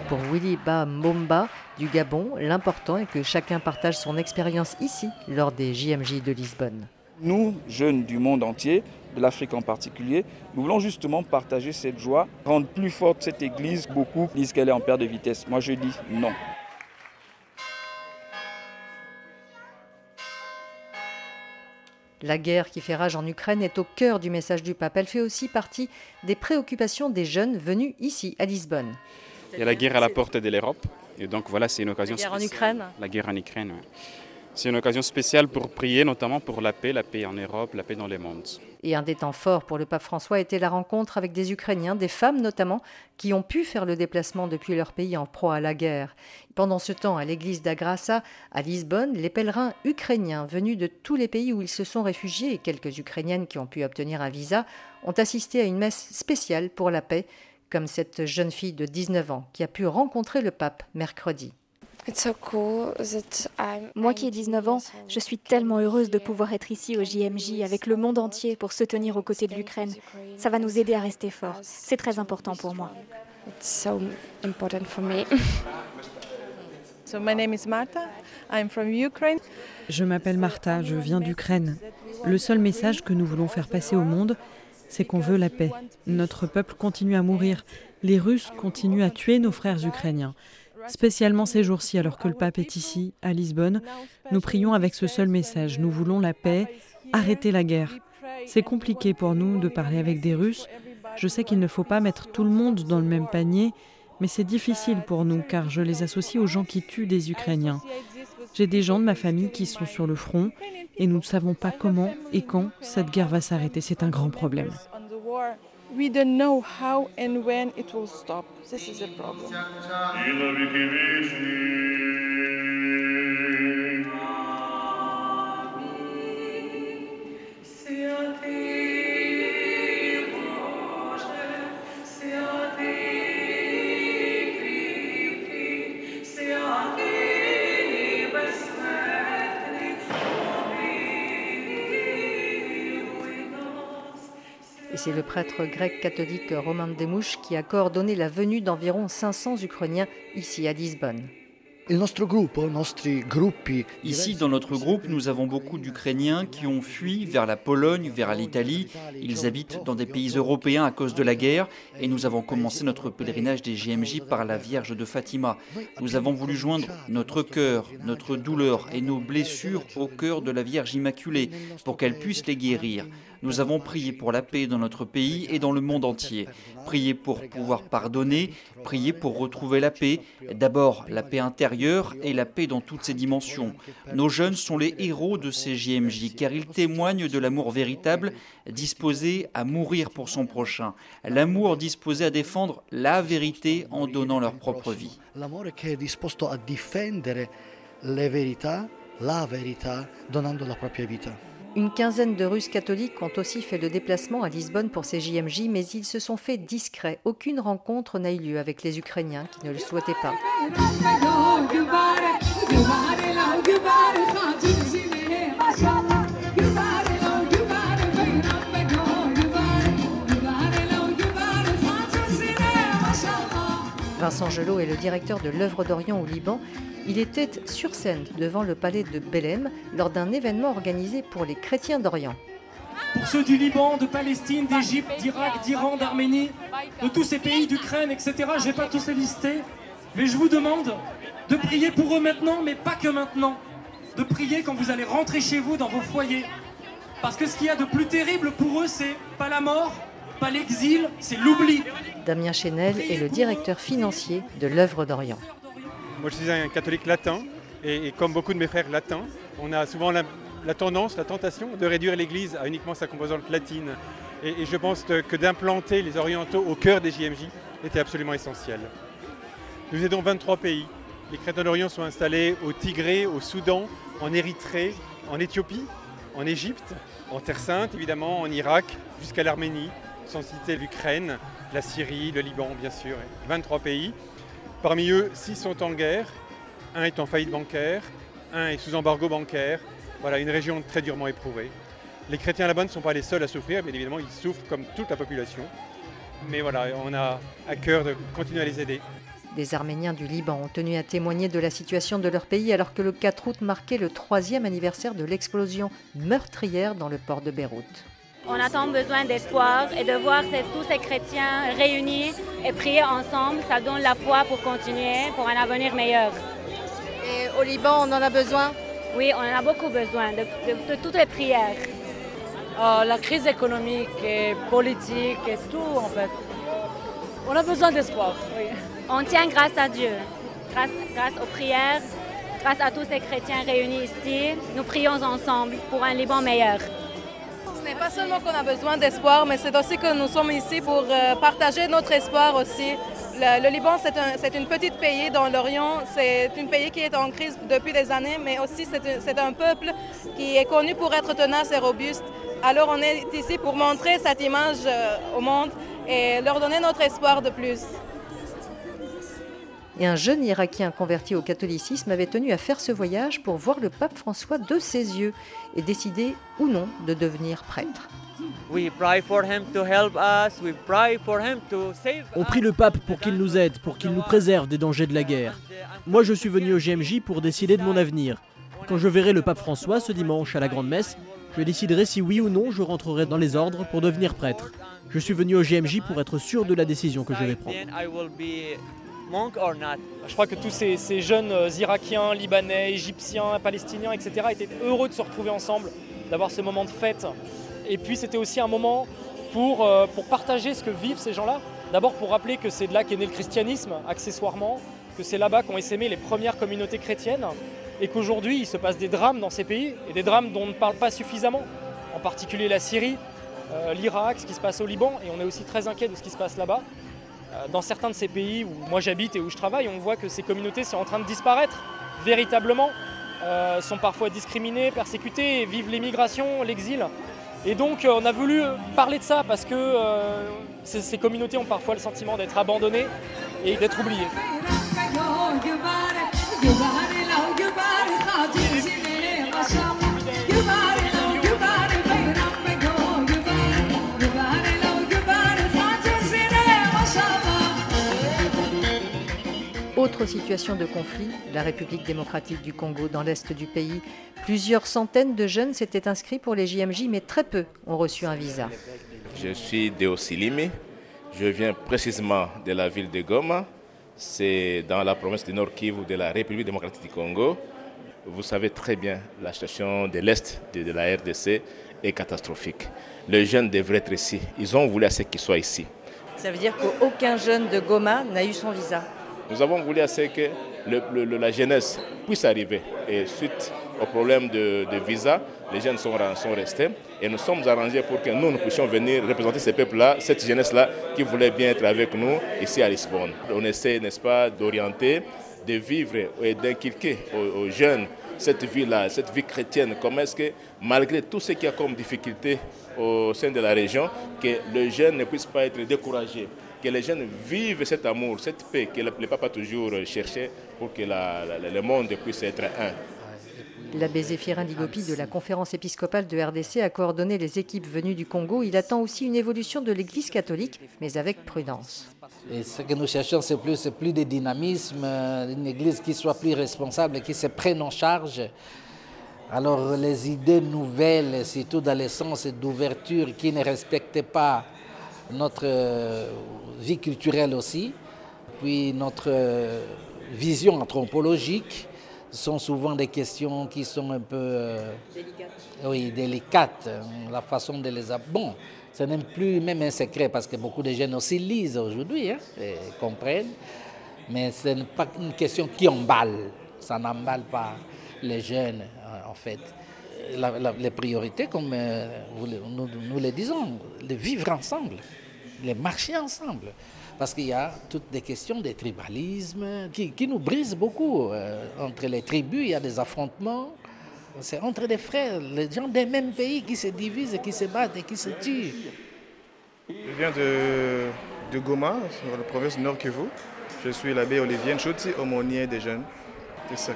Pour Willy Ba Momba du Gabon, l'important est que chacun partage son expérience ici lors des JMJ de Lisbonne. Nous, jeunes du monde entier, de l'Afrique en particulier, nous voulons justement partager cette joie, rendre plus forte cette Église. Beaucoup disent qu'elle est en perte de vitesse. Moi, je dis non. La guerre qui fait rage en Ukraine est au cœur du message du pape. Elle fait aussi partie des préoccupations des jeunes venus ici, à Lisbonne. Il y a la guerre à la porte de l'Europe. Et donc voilà, c'est une occasion La guerre en. Ukraine La guerre en Ukraine, oui. C'est une occasion spéciale pour prier, notamment pour la paix, la paix en Europe, la paix dans le monde. Et un des temps forts pour le pape François était la rencontre avec des Ukrainiens, des femmes notamment, qui ont pu faire le déplacement depuis leur pays en proie à la guerre. Pendant ce temps, à l'église d'Agrassa, à Lisbonne, les pèlerins ukrainiens venus de tous les pays où ils se sont réfugiés et quelques Ukrainiennes qui ont pu obtenir un visa ont assisté à une messe spéciale pour la paix, comme cette jeune fille de 19 ans qui a pu rencontrer le pape mercredi. Moi qui ai 19 ans, je suis tellement heureuse de pouvoir être ici au JMJ avec le monde entier pour se tenir aux côtés de l'Ukraine. Ça va nous aider à rester forts. C'est très important pour moi. So my name is Marta. I'm from Ukraine. Je m'appelle Martha, je viens d'Ukraine. Le seul message que nous voulons faire passer au monde, c'est qu'on veut la paix. Notre peuple continue à mourir. Les Russes continuent à tuer nos frères ukrainiens. Spécialement ces jours-ci, alors que le pape est ici, à Lisbonne, nous prions avec ce seul message. Nous voulons la paix, arrêter la guerre. C'est compliqué pour nous de parler avec des Russes. Je sais qu'il ne faut pas mettre tout le monde dans le même panier, mais c'est difficile pour nous car je les associe aux gens qui tuent des Ukrainiens. J'ai des gens de ma famille qui sont sur le front et nous ne savons pas comment et quand cette guerre va s'arrêter. C'est un grand problème. We don't know how and when it will stop. This is a problem. C'est le prêtre grec catholique Romain Demouche qui a coordonné la venue d'environ 500 Ukrainiens ici à Lisbonne. Ici, dans notre groupe, nous avons beaucoup d'Ukrainiens qui ont fui vers la Pologne, vers l'Italie. Ils habitent dans des pays européens à cause de la guerre et nous avons commencé notre pèlerinage des JMJ par la Vierge de Fatima. Nous avons voulu joindre notre cœur, notre douleur et nos blessures au cœur de la Vierge Immaculée pour qu'elle puisse les guérir. Nous avons prié pour la paix dans notre pays et dans le monde entier. Prié pour pouvoir pardonner, prié pour retrouver la paix. D'abord la paix intérieure et la paix dans toutes ses dimensions. Nos jeunes sont les héros de ces JMJ car ils témoignent de l'amour véritable disposé à mourir pour son prochain. L'amour disposé à défendre la vérité en donnant leur propre vie. Disposto a difendere le verità, la donando la. Une quinzaine de Russes catholiques ont aussi fait le déplacement à Lisbonne pour ces JMJ, mais ils se sont fait discrets. Aucune rencontre n'a eu lieu avec les Ukrainiens qui ne le souhaitaient pas. Vincent Gelot est le directeur de l'œuvre d'Orient au Liban. Il était sur scène devant le palais de Belém lors d'un événement organisé pour les chrétiens d'Orient. pour ceux du Liban, de Palestine, d'Égypte, d'Irak, d'Iran, d'Arménie, de tous ces pays, d'Ukraine, etc. Je ne vais pas tous les lister, mais je vous demande de prier pour eux maintenant, mais pas que maintenant. De prier quand vous allez rentrer chez vous dans vos foyers. Parce que ce qu'il y a de plus terrible pour eux, c'est pas la mort, pas l'exil, c'est l'oubli. Damien Chénel est le directeur financier de l'œuvre d'Orient. Moi, je suis un catholique latin, et, comme beaucoup de mes frères latins, on a souvent la, tendance, la tentation de réduire l'Église à uniquement sa composante latine. Et, je pense que d'implanter les orientaux au cœur des JMJ était absolument essentiel. Nous aidons 23 pays. Les chrétiens d'Orient sont installés au Tigré, au Soudan, en Érythrée, en Éthiopie, en Égypte, en Terre Sainte évidemment, en Irak, jusqu'à l'Arménie, sans citer l'Ukraine, la Syrie, le Liban bien sûr. 23 pays. Parmi eux, 6 sont en guerre, un est en faillite bancaire, un est sous embargo bancaire. Voilà, une région très durement éprouvée. Les chrétiens là-bas ne sont pas les seuls à souffrir, bien évidemment, ils souffrent comme toute la population. Mais voilà, on a à cœur de continuer à les aider. Des Arméniens du Liban ont tenu à témoigner de la situation de leur pays alors que le 4 août marquait le troisième anniversaire de l'explosion meurtrière dans le port de Beyrouth. On a tant besoin d'espoir et de voir tous ces chrétiens réunis et prier ensemble, ça donne la foi pour continuer, pour un avenir meilleur. Et au Liban, on en a besoin? Oui, on en a beaucoup besoin, de, toutes les prières. Oh, la crise économique et politique et tout en fait. On a besoin d'espoir, oui. On tient grâce à Dieu, grâce, grâce aux prières, grâce à tous ces chrétiens réunis ici. Nous prions ensemble pour un Liban meilleur n'est pas seulement qu'on a besoin d'espoir, mais c'est aussi que nous sommes ici pour euh, partager notre espoir aussi. Le, Liban, c'est un, petit pays dans l'Orient, c'est un pays qui est en crise depuis des années, mais aussi c'est un, peuple qui est connu pour être tenace et robuste. Alors on est ici pour montrer cette image euh, au monde et leur donner notre espoir de plus et un jeune Irakien converti au catholicisme avait tenu à faire ce voyage pour voir le pape François de ses yeux et décider ou non de devenir prêtre. On prie le pape pour qu'il nous aide, pour qu'il nous préserve des dangers de la guerre. Moi, je suis venu au GMJ pour décider de mon avenir. Quand je verrai le pape François ce dimanche à la grande messe, je déciderai si oui ou non je rentrerai dans les ordres pour devenir prêtre. Je suis venu au GMJ pour être sûr de la décision que je vais prendre. Je crois que tous ces, jeunes euh, Irakiens, Libanais, Égyptiens, Palestiniens, etc. étaient heureux de se retrouver ensemble, d'avoir ce moment de fête. Et puis c'était aussi un moment pour, euh, pour partager ce que vivent ces gens-là. D'abord pour rappeler que c'est de là qu'est né le christianisme, accessoirement, que c'est là-bas qu'ont essaimé les premières communautés chrétiennes, et qu'aujourd'hui il se passe des drames dans ces pays, et des drames dont on ne parle pas suffisamment, en particulier la Syrie, euh, l'Irak, ce qui se passe au Liban, et on est aussi très inquiet de ce qui se passe là-bas. Euh, dans certains de ces pays où moi j'habite et où je travaille, on voit que ces communautés sont en train de disparaître véritablement, euh, sont parfois discriminées, persécutées, vivent l'émigration, l'exil. Et donc euh, on a voulu parler de ça parce que ces communautés ont parfois le sentiment d'être abandonnées et d'être oubliées. Autre situation de conflit, la République démocratique du Congo dans l'est du pays. Plusieurs centaines de jeunes s'étaient inscrits pour les JMJ, mais très peu ont reçu un visa. Je suis Deo Silimi. Je viens précisément de la ville de Goma. C'est dans la province du Nord Kivu de la République démocratique du Congo. Vous savez très bien, la situation de l'Est de, la RDC est catastrophique. Les jeunes devraient être ici. Ils ont voulu à ce qu'ils soient ici. Ça veut dire qu'aucun jeune de Goma n'a eu son visa nous avons voulu assez que la jeunesse puisse arriver. Et suite au problème de, visa, les jeunes sont, restés. Et nous sommes arrangés pour que nous, nous puissions venir représenter ces peuples-là, cette jeunesse-là qui voulait bien être avec nous ici à Lisbonne. On essaie, n'est-ce pas, d'orienter, de vivre et d'inculquer aux, jeunes cette vie-là, cette vie chrétienne. Comment est-ce que, malgré tout ce qu'il y a comme difficulté au sein de la région, que le jeune ne puisse pas être découragé que les jeunes vivent cet amour, cette paix que le, papa toujours cherchait pour que le monde puisse être un. L'abbé Zéphirin Digopi de la conférence épiscopale de RDC a coordonné les équipes venues du Congo. Il attend aussi une évolution de l'Église catholique, mais avec prudence. Et ce que nous cherchons, c'est plus, plus de dynamisme, une Église qui soit plus responsable, qui se prenne en charge Alors les idées nouvelles, surtout dans le sens d'ouverture qui ne respectent pas notre euh, vie culturelle aussi, puis notre euh, vision anthropologique, sont souvent des questions qui sont un peu euh, oui, délicates. La façon de les... Bon, ce n'est plus même un secret parce que beaucoup de jeunes aussi lisent aujourd'hui hein, et comprennent, mais ce n'est pas une question qui emballe. Ça n'emballe pas les jeunes, en fait. Les priorités, comme nous, nous le disons, de vivre ensemble les marcher ensemble. Parce qu'il y a toutes des questions de tribalisme qui, qui nous brisent beaucoup. Euh, entre les tribus, il y a des affrontements. C'est entre les frères, les gens des mêmes pays qui se divisent, qui se battent et qui se tuent. Je viens de, de Goma, dans la province Nord Kivu. Je suis l'abbé Olivier Nchoti, aumônier des jeunes.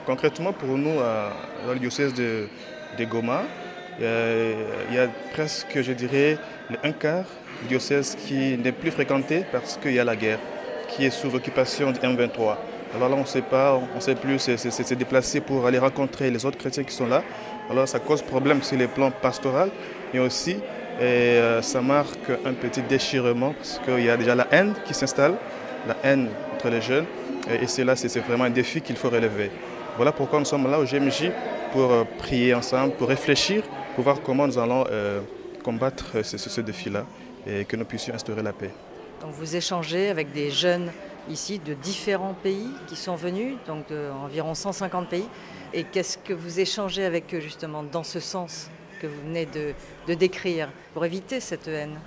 concrètement, pour nous, dans le diocèse de, de Goma, il y, a, il y a presque, je dirais, un quart diocèse qui n'est plus fréquenté parce qu'il y a la guerre, qui est sous occupation du M23. Alors là, on ne sait pas, on ne sait plus se déplacer pour aller rencontrer les autres chrétiens qui sont là. Alors ça cause problème sur les plans pastoral, mais aussi et, euh, ça marque un petit déchirement parce qu'il y a déjà la haine qui s'installe, la haine entre les jeunes. Et, c'est là, c'est vraiment un défi qu'il faut relever. Voilà pourquoi nous sommes là au GMJ pour euh, prier ensemble, pour réfléchir, pour voir comment nous allons euh, combattre ce, ce défi-là et que nous puissions instaurer la paix. Donc vous échangez avec des jeunes ici de différents pays qui sont venus, donc d'environ 150 pays. Et qu'est-ce que vous échangez avec eux justement dans ce sens que vous venez de, de décrire pour éviter cette haine?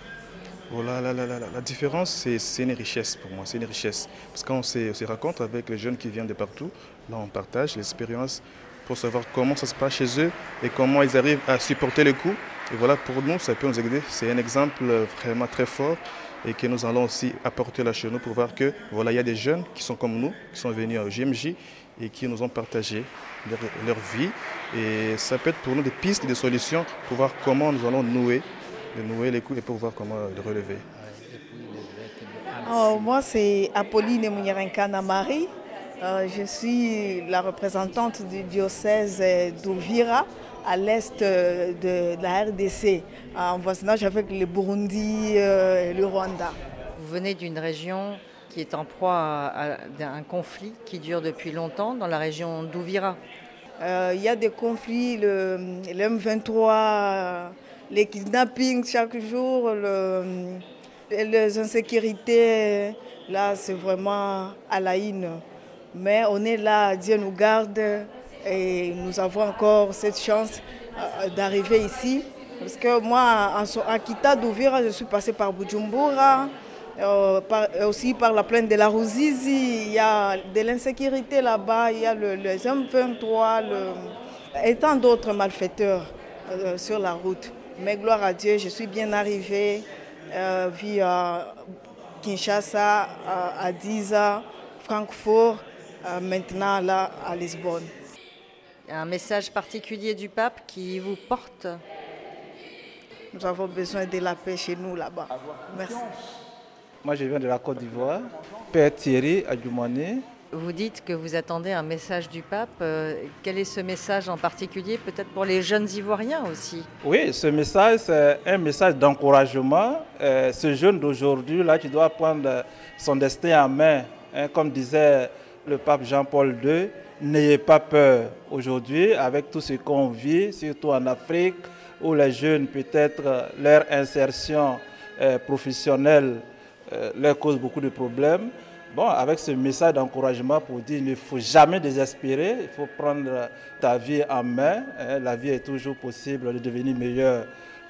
La, la, différence, c'est une richesse pour moi, c'est une richesse. Parce qu'on se, se raconte avec les jeunes qui viennent de partout, là on partage l'expérience pour savoir comment ça se passe chez eux et comment ils arrivent à supporter les coups et voilà, pour nous, ça peut nous aider. C'est un exemple vraiment très fort et que nous allons aussi apporter là chez nous pour voir que voilà, il y a des jeunes qui sont comme nous, qui sont venus au GMJ et qui nous ont partagé leur, vie. Et ça peut être pour nous des pistes, des solutions pour voir comment nous allons nouer, nouer les coups et pour voir comment les relever. Oh, moi, c'est Apolline Mounirenkana Marie. Euh, je suis la représentante du diocèse d'Ouvira à l'est de, la RDC, en voisinage avec le Burundi euh, et le Rwanda. Vous venez d'une région qui est en proie à, un conflit qui dure depuis longtemps dans la région d'Ouvira. Euh, il y a des conflits, le, M23, les kidnappings chaque jour, les insécurités, là c'est vraiment à la haine. Mais on est là, Dieu nous garde. Et nous avons encore cette chance euh, d'arriver ici. Parce que moi, en Kita d'Ouvira, je suis passé par Bujumbura, euh, aussi par la plaine de la Ruzizi. Il y a de l'insécurité là-bas, il y a le, M23 et tant d'autres malfaiteurs euh, sur la route. Mais gloire à Dieu, je suis bien arrivé via Kinshasa, à Diza, Francfort, maintenant là à Lisbonne un message particulier du pape qui vous porte Nous avons besoin de la paix chez nous là-bas. Merci. Moi, je viens de la Côte d'Ivoire. Père Thierry Adjoumane. Vous dites que vous attendez un message du pape. Euh, quel est ce message en particulier, peut-être pour les jeunes Ivoiriens aussi? Oui, ce message, c'est un message d'encouragement. Euh, ce jeune d'aujourd'hui, là, qui doit prendre son destin en main, hein, comme disait le pape Jean-Paul II, N'ayez pas peur aujourd'hui avec tout ce qu'on vit, surtout en Afrique, où les jeunes, peut-être, leur insertion euh, professionnelle euh, leur cause beaucoup de problèmes. Bon, avec ce message d'encouragement pour dire qu'il ne faut jamais désespérer, il faut prendre ta vie en main. Hein, la vie est toujours possible de devenir meilleure.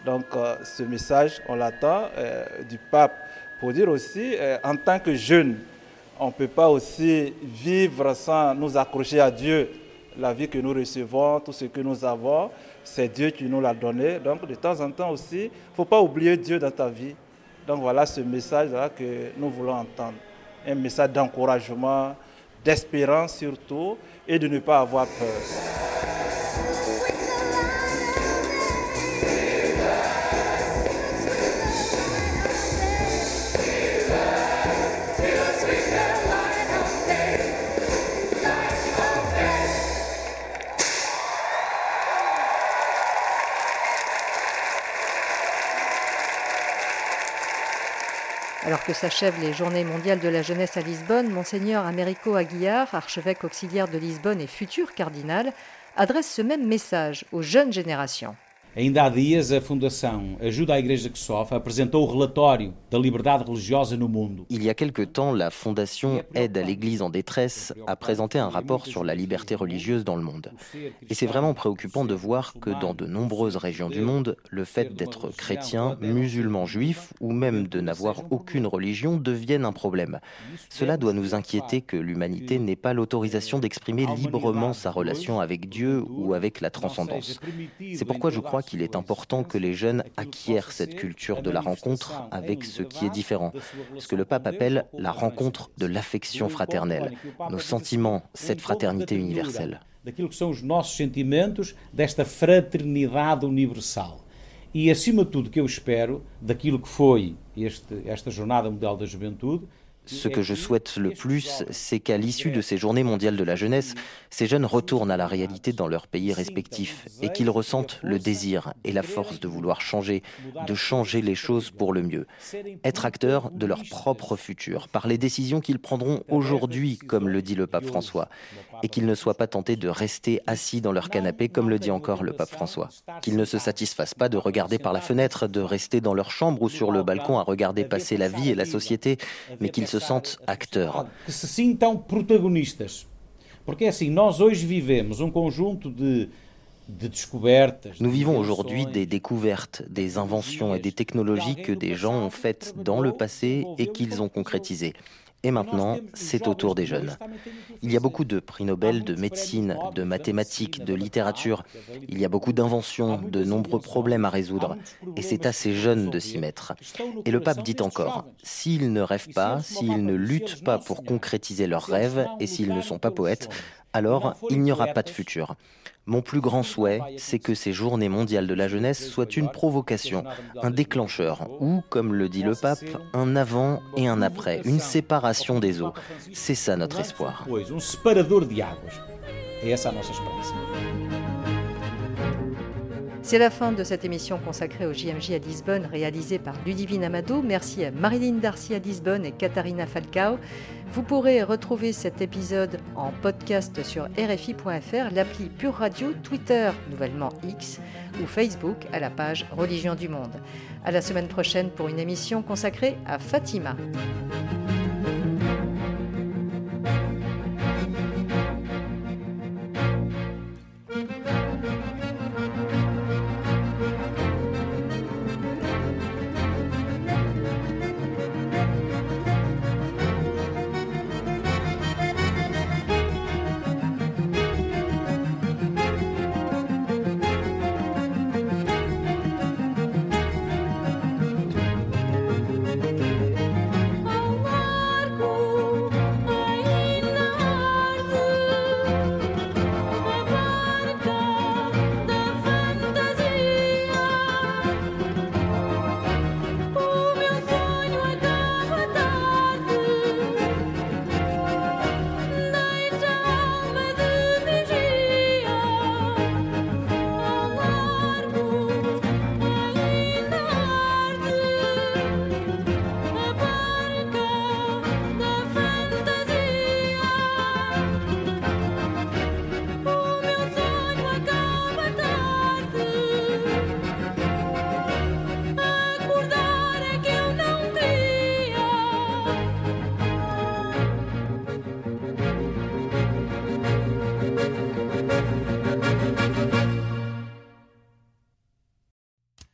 Donc, euh, ce message, on l'attend du pape pour dire aussi, en tant que jeune, on ne peut pas aussi vivre sans nous accrocher à Dieu. La vie que nous recevons, tout ce que nous avons, c'est Dieu qui nous l'a donné. Donc de temps en temps aussi, il ne faut pas oublier Dieu dans ta vie. Donc voilà ce message-là que nous voulons entendre. Un message d'encouragement, d'espérance surtout, et de ne pas avoir peur. S'achèvent les Journées mondiales de la jeunesse à Lisbonne, Monseigneur Américo Aguiar, archevêque auxiliaire de Lisbonne et futur cardinal, adresse ce même message aux jeunes générations. Ainda há dias, a Fundação Ajuda à Igreja que Sofre apresentou o relatório da liberdade religiosa no mundo. Il y a quelque temps, la Fondation Aide à l'Église en détresse a présenté un rapport sur la liberté religieuse dans le monde. Et c'est vraiment préoccupant de voir que dans de nombreuses régions du monde, le fait d'être chrétien, musulman, juif ou même de n'avoir aucune religion devienne un problème. Cela doit nous inquiéter que l'humanité n'ait pas l'autorisation d'exprimer librement sa relation avec Dieu ou avec la transcendance. C'est pourquoi je crois qu'il est important que les jeunes acquièrent cette culture de la rencontre avec ce qui est différent, ce que le pape appelle la rencontre de l'affection fraternelle, nos sentiments, cette fraternité universelle. Daquilo que são os nossos sentimentos desta fraternidade universal. E acima de tudo que eu espero daquilo que foi este, esta jornada mundial da juventude Ce que je souhaite le plus, c'est qu'à l'issue de ces journées mondiales de la jeunesse, ces jeunes retournent à la réalité dans leurs pays respectifs et qu'ils ressentent le désir et la force de vouloir changer, de changer les choses pour le mieux, être acteurs de leur propre futur par les décisions qu'ils prendront aujourd'hui, comme le dit le pape François, et qu'ils ne soient pas tentés de rester assis dans leur canapé, comme le dit encore le pape François, qu'ils ne se satisfassent pas de regarder par la fenêtre, de rester dans leur chambre ou sur le balcon à regarder passer la vie et la société, mais qu'ils se sentent acteurs. Que se sintam protagonistas. Porque assim, nós hoje vivemos um conjunto de Nous vivons aujourd'hui des découvertes, des inventions et des technologies que des gens ont faites dans le passé et qu'ils ont concrétisées. Et maintenant, c'est au tour des jeunes. Il y a beaucoup de prix Nobel de médecine, de mathématiques, de littérature. Il y a beaucoup d'inventions, de nombreux problèmes à résoudre. Et c'est à ces jeunes de s'y mettre. Et le pape dit encore, s'ils ne rêvent pas, s'ils ne luttent pas pour concrétiser leurs rêves, et s'ils ne sont pas poètes, alors il n'y aura pas de futur. Mon plus grand souhait, c'est que ces journées mondiales de la jeunesse soient une provocation, un déclencheur, ou, comme le dit le pape, un avant et un après, une séparation des eaux. C'est ça notre espoir. C'est la fin de cette émission consacrée au JMJ à Lisbonne, réalisée par Ludivine Amado. Merci à Marilyn Darcy à Lisbonne et Katharina Falcao. Vous pourrez retrouver cet épisode en podcast sur RFI.fr, l'appli Pure Radio, Twitter, nouvellement X, ou Facebook à la page Religion du Monde. À la semaine prochaine pour une émission consacrée à Fatima.